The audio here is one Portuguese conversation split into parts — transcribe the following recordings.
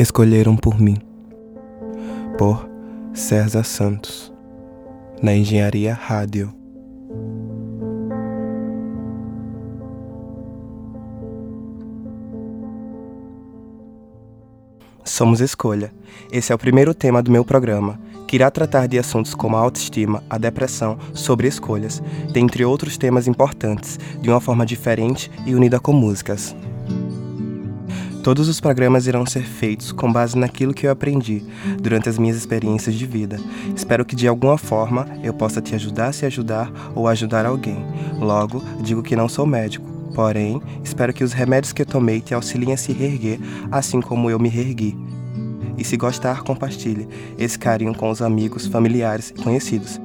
Escolheram por mim, por César Santos, na Engenharia Rádio. Somos Escolha. Esse é o primeiro tema do meu programa, que irá tratar de assuntos como a autoestima, a depressão, sobre escolhas, dentre outros temas importantes, de uma forma diferente e unida com músicas. Todos os programas irão ser feitos com base naquilo que eu aprendi durante as minhas experiências de vida. Espero que de alguma forma eu possa te ajudar a se ajudar ou ajudar alguém. Logo, digo que não sou médico, porém, espero que os remédios que eu tomei te auxiliem a se reerguer, assim como eu me reergui. E se gostar, compartilhe esse carinho com os amigos, familiares e conhecidos.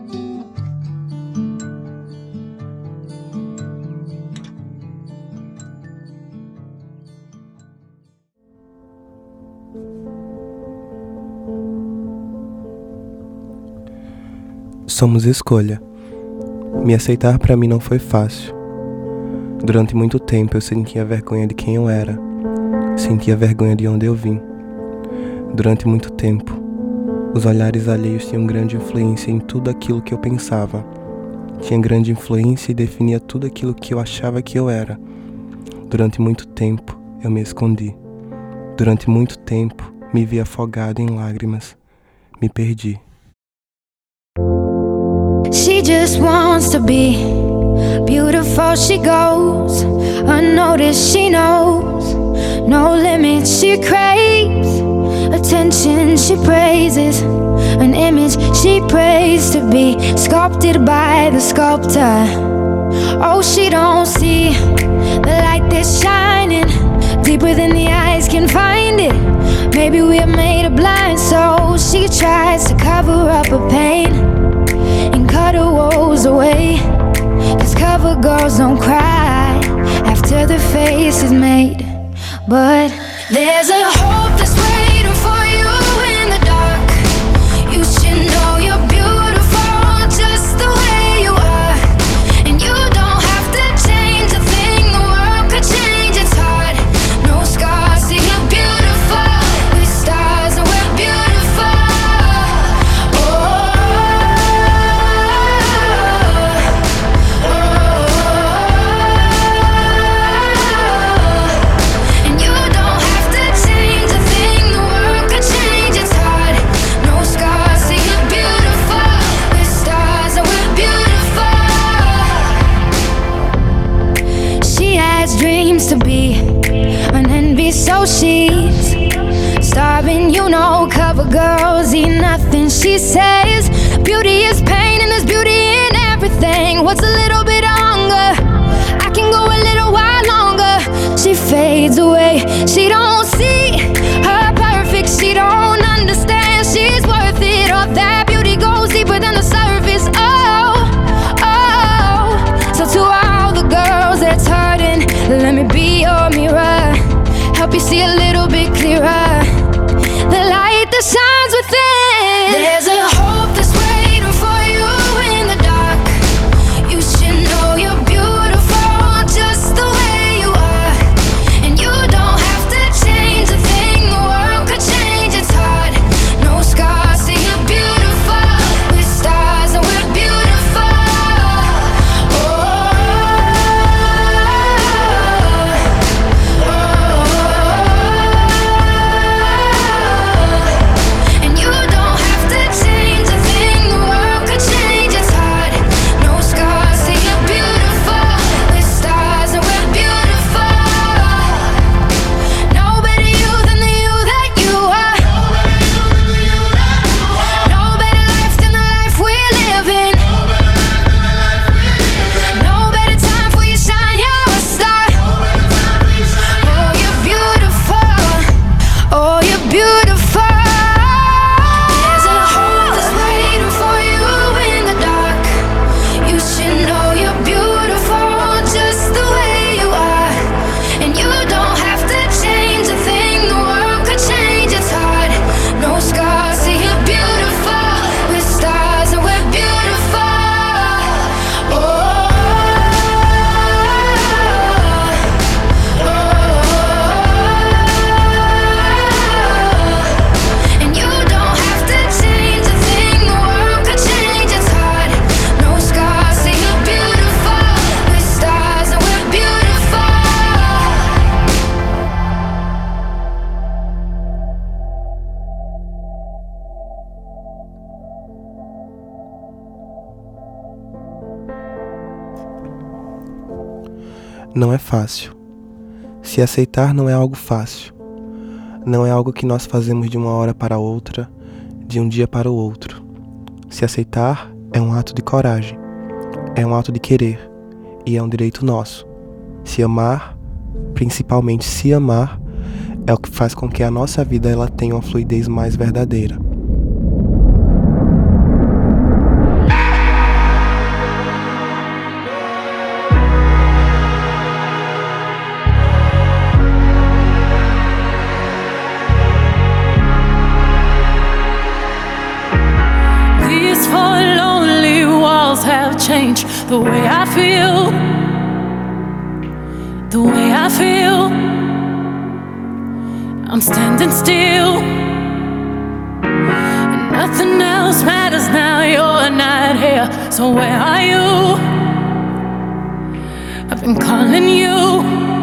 Somos escolha. Me aceitar para mim não foi fácil. Durante muito tempo eu sentia vergonha de quem eu era. Sentia vergonha de onde eu vim. Durante muito tempo, os olhares alheios tinham grande influência em tudo aquilo que eu pensava. Tinha grande influência e definia tudo aquilo que eu achava que eu era. Durante muito tempo eu me escondi. Durante muito tempo me vi afogado em lágrimas. Me perdi. She just wants to be beautiful. She goes unnoticed. She knows no limits. She craves attention. She praises an image. She prays to be sculpted by the sculptor. Oh, she don't see the light that's shining deeper than the eyes can find it. Maybe we're made of blind, so she tries to cover up her pain away. Cause cover girls don't cry after the face is made. But there's a hope that's waiting she's starving. You know, cover girls eat nothing. She says There's a não é fácil. Se aceitar não é algo fácil. Não é algo que nós fazemos de uma hora para outra, de um dia para o outro. Se aceitar é um ato de coragem, é um ato de querer e é um direito nosso. Se amar, principalmente se amar, é o que faz com que a nossa vida ela tenha uma fluidez mais verdadeira. The way I feel. The way I feel. I'm standing still. And nothing else matters now. You're not here. So where are you? I've been calling you.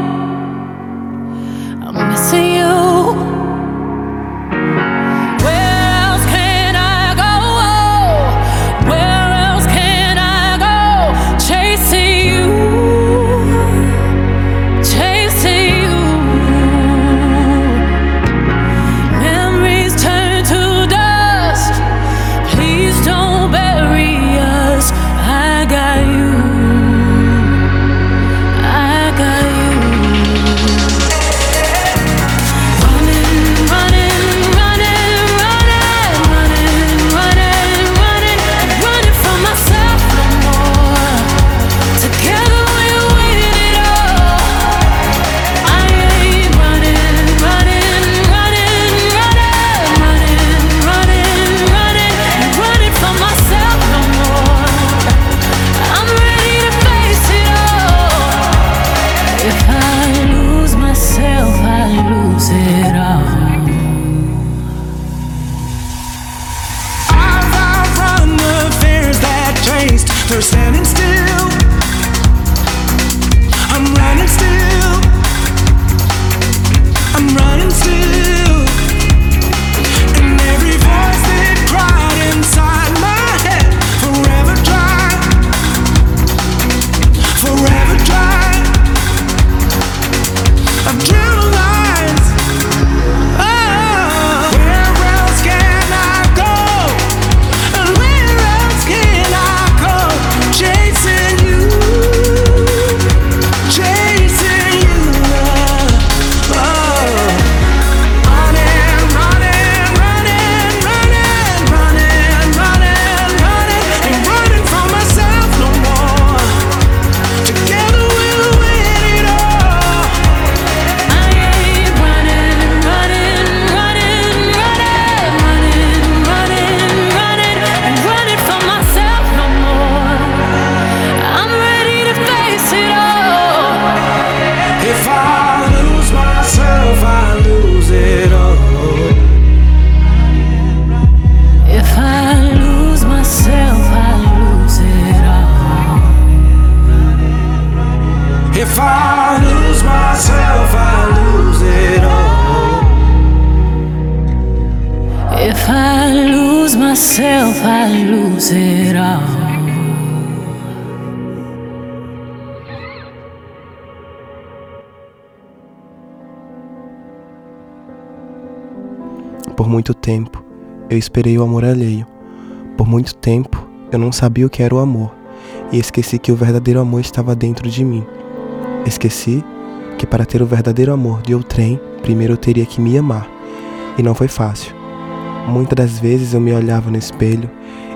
Por muito tempo, eu esperei o amor alheio. Por muito tempo, eu não sabia o que era o amor e esqueci que o verdadeiro amor estava dentro de mim. Esqueci que para ter o verdadeiro amor de outrem, primeiro eu teria que me amar. E não foi fácil. Muitas das vezes eu me olhava no espelho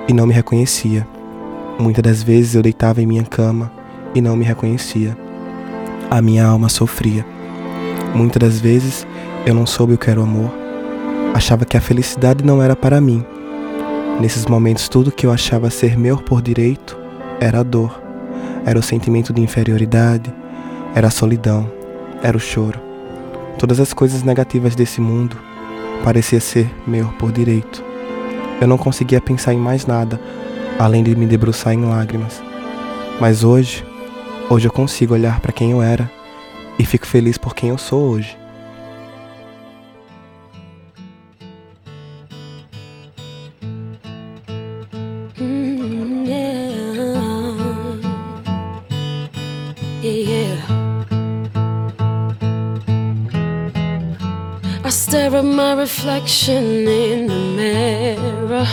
e não me reconhecia. Muitas das vezes eu deitava em minha cama e não me reconhecia. A minha alma sofria. Muitas das vezes eu não soube o que era o amor achava que a felicidade não era para mim. Nesses momentos, tudo que eu achava ser meu por direito era a dor, era o sentimento de inferioridade, era a solidão, era o choro. Todas as coisas negativas desse mundo parecia ser meu por direito. Eu não conseguia pensar em mais nada além de me debruçar em lágrimas. Mas hoje, hoje eu consigo olhar para quem eu era e fico feliz por quem eu sou hoje. My reflection in the mirror.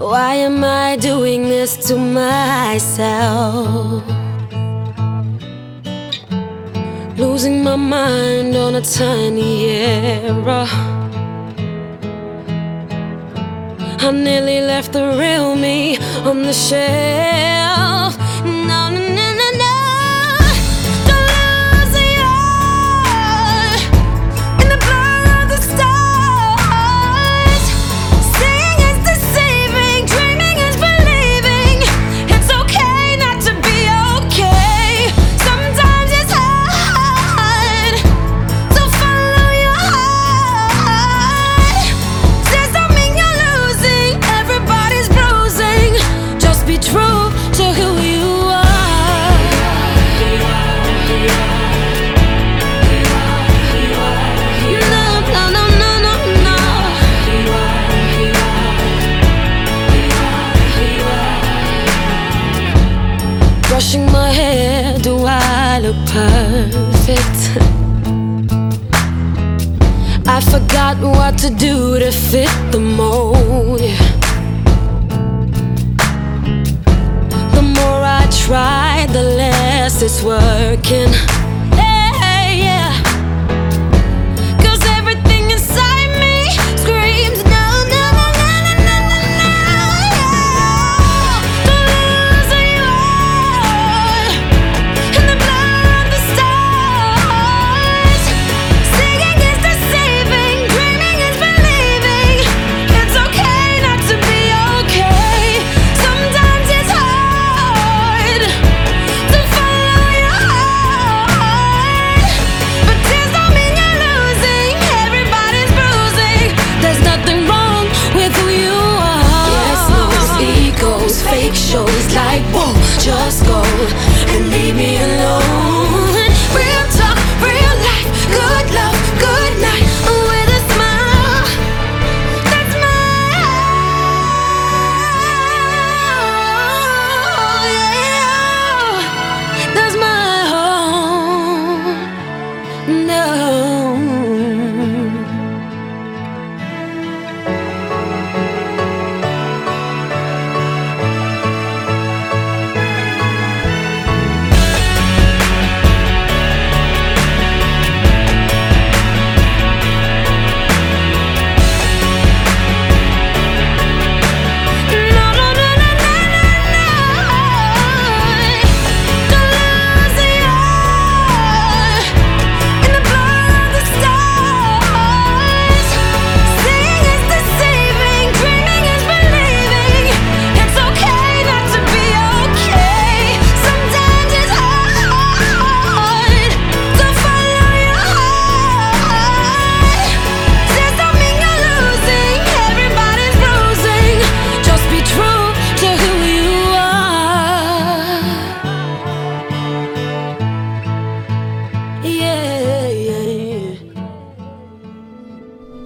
Why am I doing this to myself? Losing my mind on a tiny error. I nearly left the real me on the shelf. Perfect. I forgot what to do to fit the mold. The more I try, the less it's working.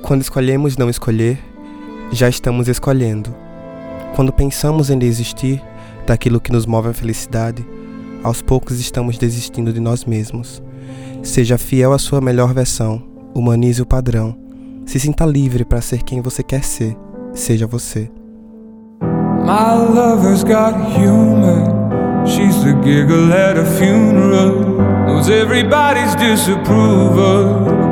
Quando escolhemos não escolher, já estamos escolhendo. Quando pensamos em desistir daquilo que nos move à felicidade, aos poucos estamos desistindo de nós mesmos. Seja fiel à sua melhor versão, humanize o padrão. Se sinta livre para ser quem você quer ser. Seja você. My lover's got humor. She's the giggle at a funeral. Knows everybody's disapproval.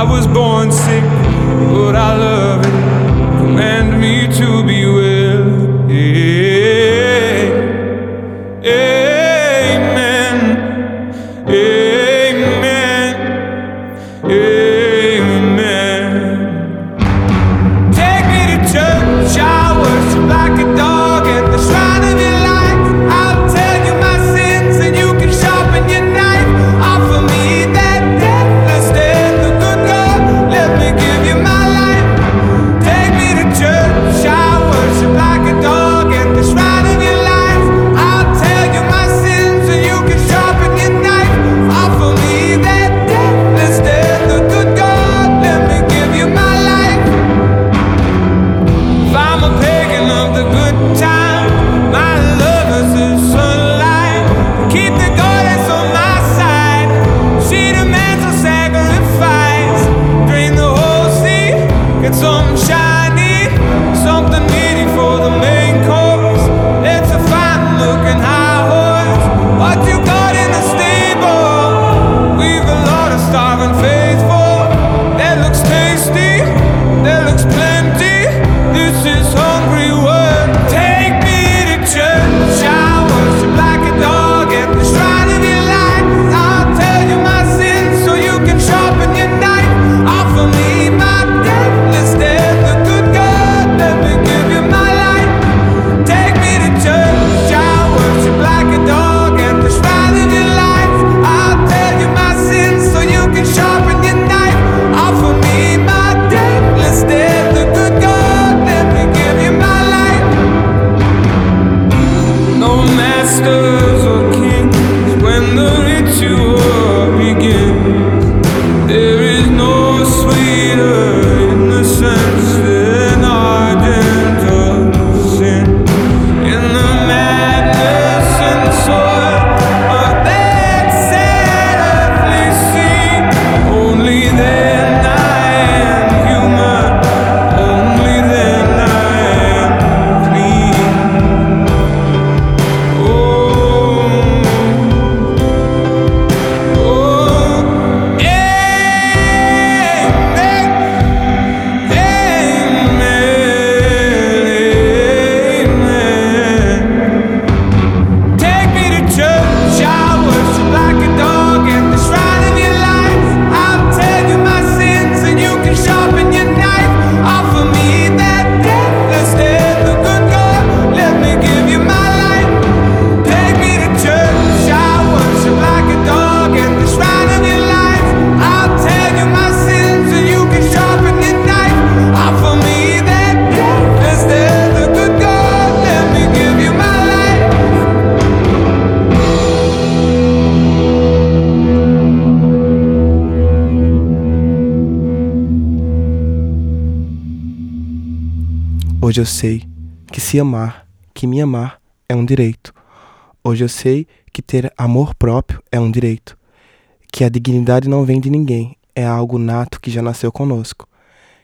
I was born sick, but I love it. Command me to be well. Hoje eu sei que se amar, que me amar é um direito. Hoje eu sei que ter amor próprio é um direito. Que a dignidade não vem de ninguém, é algo nato que já nasceu conosco.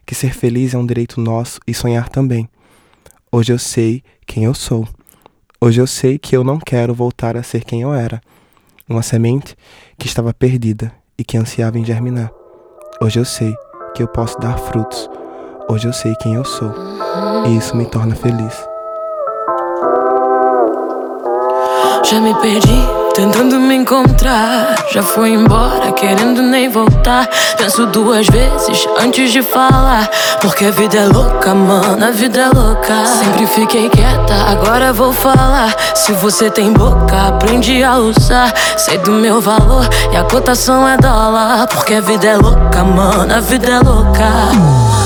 Que ser feliz é um direito nosso e sonhar também. Hoje eu sei quem eu sou. Hoje eu sei que eu não quero voltar a ser quem eu era. Uma semente que estava perdida e que ansiava em germinar. Hoje eu sei que eu posso dar frutos. Hoje eu sei quem eu sou. E isso me torna feliz. Já me perdi tentando me encontrar. Já foi embora, querendo nem voltar. Penso duas vezes antes de falar. Porque a vida é louca, mano, a vida é louca. Sempre fiquei quieta, agora vou falar. Se você tem boca, aprende a usar. Sei do meu valor e a cotação é dólar. Porque a vida é louca, mano, a vida é louca.